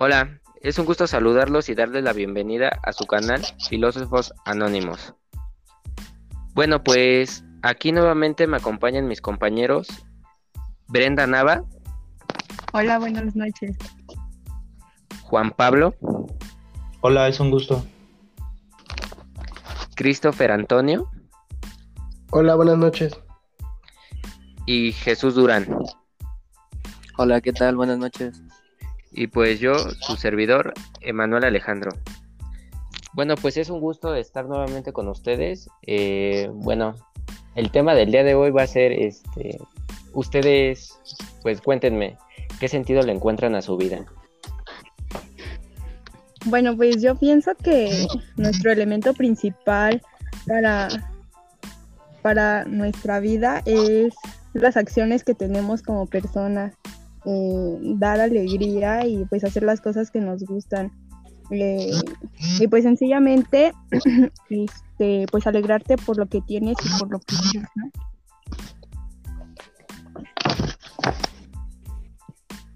Hola, es un gusto saludarlos y darles la bienvenida a su canal Filósofos Anónimos. Bueno, pues aquí nuevamente me acompañan mis compañeros Brenda Nava. Hola, buenas noches. Juan Pablo. Hola, es un gusto. Christopher Antonio. Hola, buenas noches. Y Jesús Durán. Hola, ¿qué tal? Buenas noches. Y pues yo, su servidor, Emanuel Alejandro. Bueno, pues es un gusto estar nuevamente con ustedes. Eh, bueno, el tema del día de hoy va a ser, este, ustedes, pues cuéntenme, ¿qué sentido le encuentran a su vida? Bueno, pues yo pienso que nuestro elemento principal para, para nuestra vida es las acciones que tenemos como personas, eh, dar alegría y pues hacer las cosas que nos gustan. Eh, y pues sencillamente, este, pues alegrarte por lo que tienes y por lo que tienes, ¿no?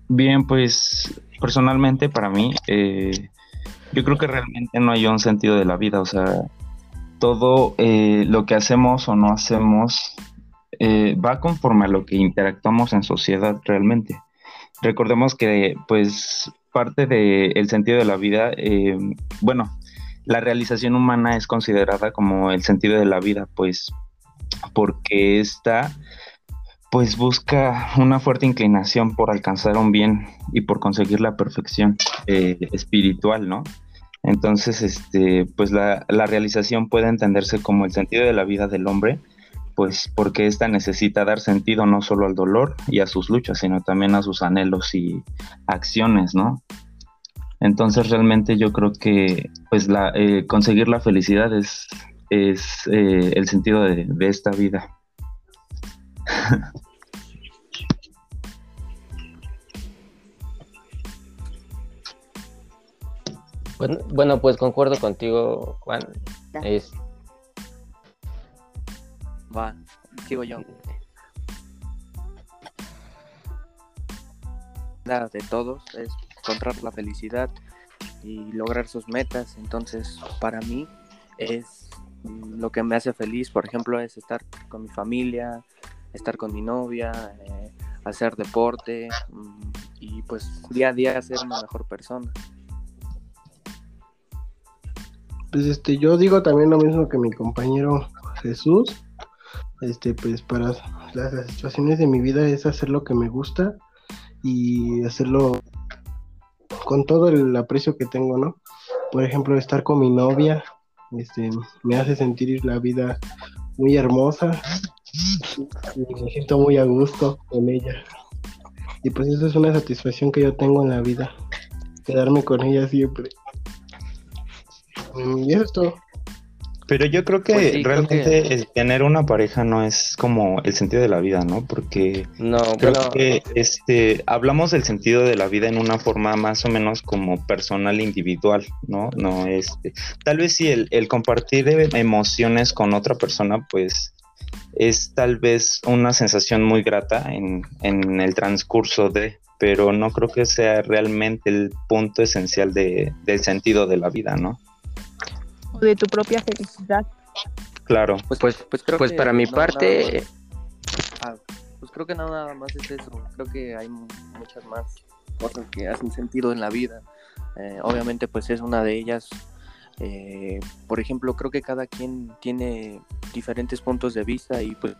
Bien, pues personalmente para mí, eh, yo creo que realmente no hay un sentido de la vida, o sea, todo eh, lo que hacemos o no hacemos eh, va conforme a lo que interactuamos en sociedad realmente. Recordemos que pues parte del sentido de la vida, eh, bueno, la realización humana es considerada como el sentido de la vida, pues porque esta pues busca una fuerte inclinación por alcanzar un bien y por conseguir la perfección espiritual, ¿no? Entonces, este, pues la, realización puede entenderse como el sentido de la vida del hombre, pues porque ésta necesita dar sentido no solo al dolor y a sus luchas, sino también a sus anhelos y acciones, ¿no? Entonces realmente yo creo que pues la, eh, conseguir la felicidad es, es eh, el sentido de, de esta vida. Bueno, pues concuerdo contigo, Juan. Va, sigo yo. La de todos es encontrar la felicidad y lograr sus metas. Entonces, para mí es lo que me hace feliz, por ejemplo, es estar con mi familia, estar con mi novia, eh, hacer deporte mm, y pues día a día ser una mejor persona. Pues este, yo digo también lo mismo que mi compañero Jesús. Este, pues para las, situaciones de mi vida es hacer lo que me gusta y hacerlo con todo el aprecio que tengo, ¿no? Por ejemplo, estar con mi novia, este, me hace sentir la vida muy hermosa y me siento muy a gusto con ella. Y pues eso es una satisfacción que yo tengo en la vida, quedarme con ella siempre. Mm, y eso es todo. Pero yo creo que pues realmente tener una pareja no es como el sentido de la vida, ¿no? Porque no, creo que este hablamos del sentido de la vida en una forma más o menos como personal individual, ¿no? No este, tal vez si el, el compartir emociones con otra persona, pues es tal vez una sensación muy grata en, en el transcurso de, pero no creo que sea realmente el punto esencial de, del sentido de la vida, ¿no? De tu propia felicidad. Claro. Pues, pues, pues, pues para mi parte... Ah, pues creo que nada más es eso. Creo que hay muchas más cosas que hacen sentido en la vida. Eh, obviamente pues es una de ellas. Eh, por ejemplo, creo que cada quien tiene diferentes puntos de vista y pues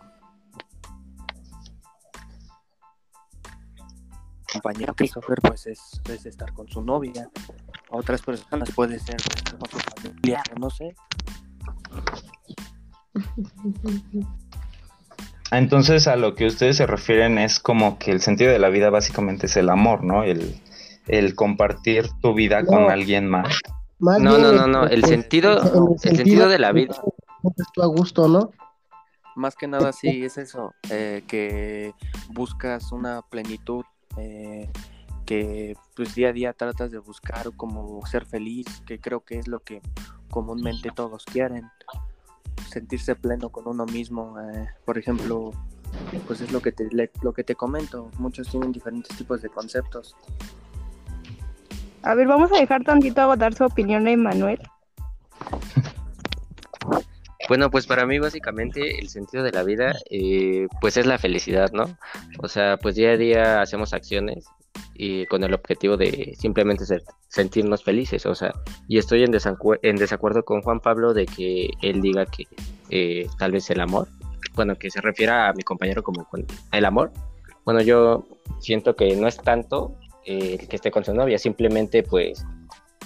compañero Christopher pues es, es estar con su novia otras personas puede ser con su familia, no sé. Ah, entonces a lo que ustedes se refieren es como que el sentido de la vida básicamente es el amor, ¿no? El, compartir tu vida con alguien más. no, no, no, no, el sentido, el sentido de la vida. a gusto, ¿no? Más que nada sí, es eso, eh, que buscas una plenitud eh, que pues día a día tratas de buscar como ser feliz, que creo que es lo que comúnmente todos quieren, sentirse pleno con uno mismo, eh, por ejemplo, pues es lo que te lo que te comento, muchos tienen diferentes tipos de conceptos. A ver, vamos a dejar tantito a dar su opinión a Emanuel. Bueno, pues para mí básicamente el sentido de la vida, eh, pues es la felicidad, ¿no? O sea, pues día a día hacemos acciones y con el objetivo de simplemente sentirnos felices, o sea, y estoy en, en, desacuerdo con Juan Pablo de que él diga que eh, tal vez el amor, bueno, que se refiera a mi compañero como con el amor, bueno, yo siento que no es tanto eh, que esté con su novia, simplemente pues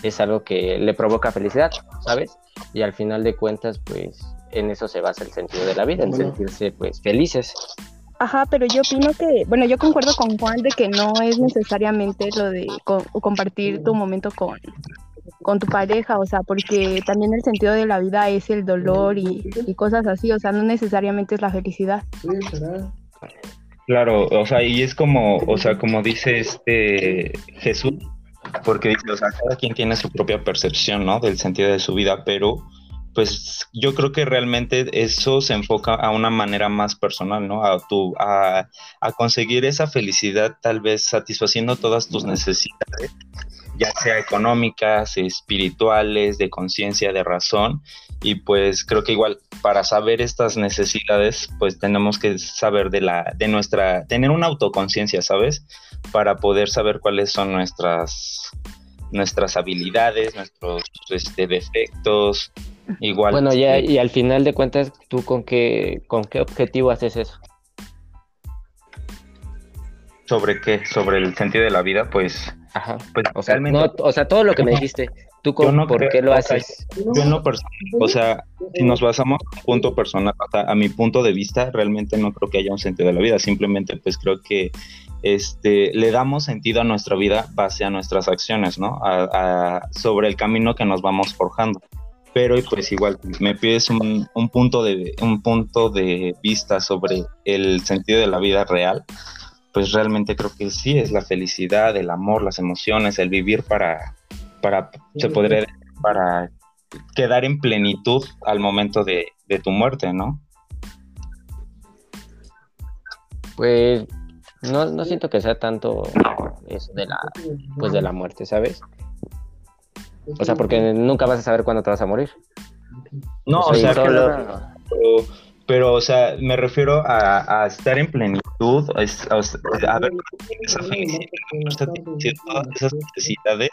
es algo que le provoca felicidad, ¿sabes? Y al final de cuentas, pues en eso se basa el sentido de la vida, en sentirse pues felices. Ajá, pero yo opino que, bueno, yo concuerdo con Juan de que no es necesariamente lo de compartir tu momento con, con tu pareja, o sea, porque también el sentido de la vida es el dolor y, y cosas así, o sea, no necesariamente es la felicidad. Claro, o sea, y es como, o sea, como dice este Jesús, porque dice, o sea, cada quien tiene su propia percepción, ¿no? Del sentido de su vida, pero pues yo creo que realmente eso se enfoca a una manera más personal, ¿no? A, tu, a, conseguir esa felicidad tal vez satisfaciendo todas tus necesidades, ya sea económicas, espirituales, de conciencia, de razón. Y pues creo que igual para saber estas necesidades, pues tenemos que saber de la, de nuestra, tener una autoconciencia, ¿sabes? Para poder saber cuáles son nuestras nuestras habilidades, nuestros este, defectos, Igual. Bueno, ya, y al final de cuentas, ¿tú con qué, con qué objetivo haces eso? ¿Sobre qué? ¿Sobre el sentido de la vida? Pues. Ajá. Pues, o, sea, o sea, todo lo que me dijiste. ¿Tú con, por qué lo haces? yo personal, o sea, si nos basamos en un punto personal, a mi punto de vista, realmente no creo que haya un sentido de la vida. Simplemente, pues creo que este, le damos sentido a nuestra vida base a nuestras acciones, ¿no? sobre el camino que nos vamos forjando pero pues igual me pides un, punto de un punto de vista sobre el sentido de la vida real pues realmente creo que sí es la felicidad el amor las emociones el vivir para para se podría para quedar en plenitud al momento de, tu muerte no pues no, no siento que sea tanto eso de la pues de la muerte sabes o sea, porque nunca vas a saber cuándo te vas a morir. No, o, sea, pero, o sea, me refiero a, estar en plenitud, a, ver esa todas esas necesidades,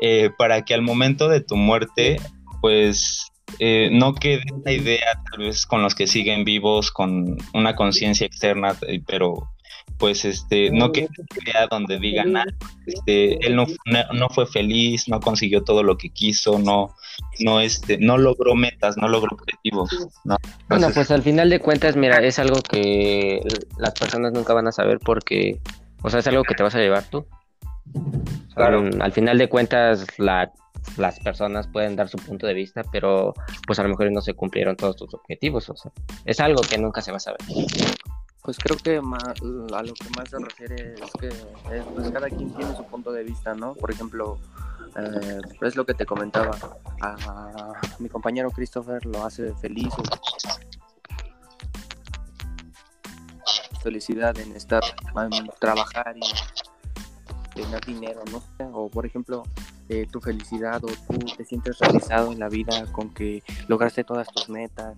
eh, para que al momento de tu muerte, pues eh, no quede la idea tal vez con los que siguen vivos, con una conciencia externa, eh, pero pues este, no que idea donde digan, ah, este, él no, no, fue feliz, no consiguió todo lo que quiso, no, no, este, no logró metas, no logró objetivos. bueno, pues al final de cuentas, mira, es algo que las personas nunca van a saber porque, o sea, es algo que te vas a llevar tú. Claro. al final de cuentas, la, las personas pueden dar su punto de vista, pero pues a lo mejor no se cumplieron todos tus objetivos. O sea, es algo que nunca se va a saber. Pues creo que a lo que más se refiere es que pues cada quien tiene su punto de vista, ¿no? Por ejemplo, eh, es lo que te comentaba, a, mi compañero Christopher lo hace feliz, felicidad en estar, trabajar y tener dinero, ¿no? O por ejemplo, eh, tu felicidad o tú te sientes realizado en la vida con que lograste todas tus metas,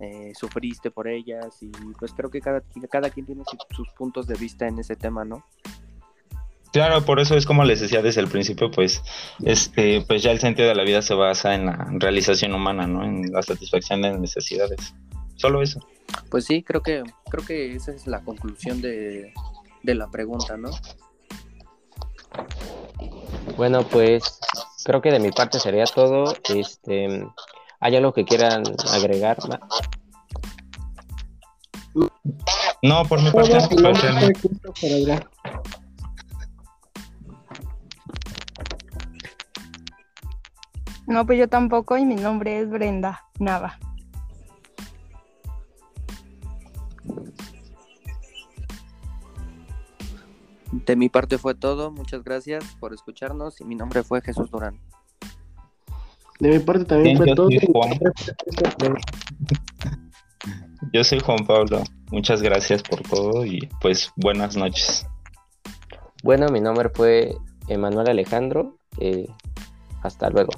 eh, sufriste por ellas y pues creo que cada, cada quien tiene sus puntos de vista en ese tema, ¿no? Claro, por eso es como les decía desde el principio, pues, este, pues ya el sentido de la vida se basa en la realización humana, ¿no? En la satisfacción de necesidades. Solo eso. Pues sí, creo que, creo que esa es la conclusión de, de la pregunta, ¿no? Bueno, pues creo que de mi parte sería todo. Este, ¿Hay algo que quieran agregar? No, por mi parte. No, pues yo tampoco y mi nombre es Brenda Nava. De mi parte fue todo. Muchas gracias por escucharnos y mi nombre fue Jesús Durán. De mi parte también fue todo. Yo soy Juan Pablo. Muchas gracias por todo y pues buenas noches. Bueno, mi nombre fue Emanuel Alejandro. Eh, hasta luego.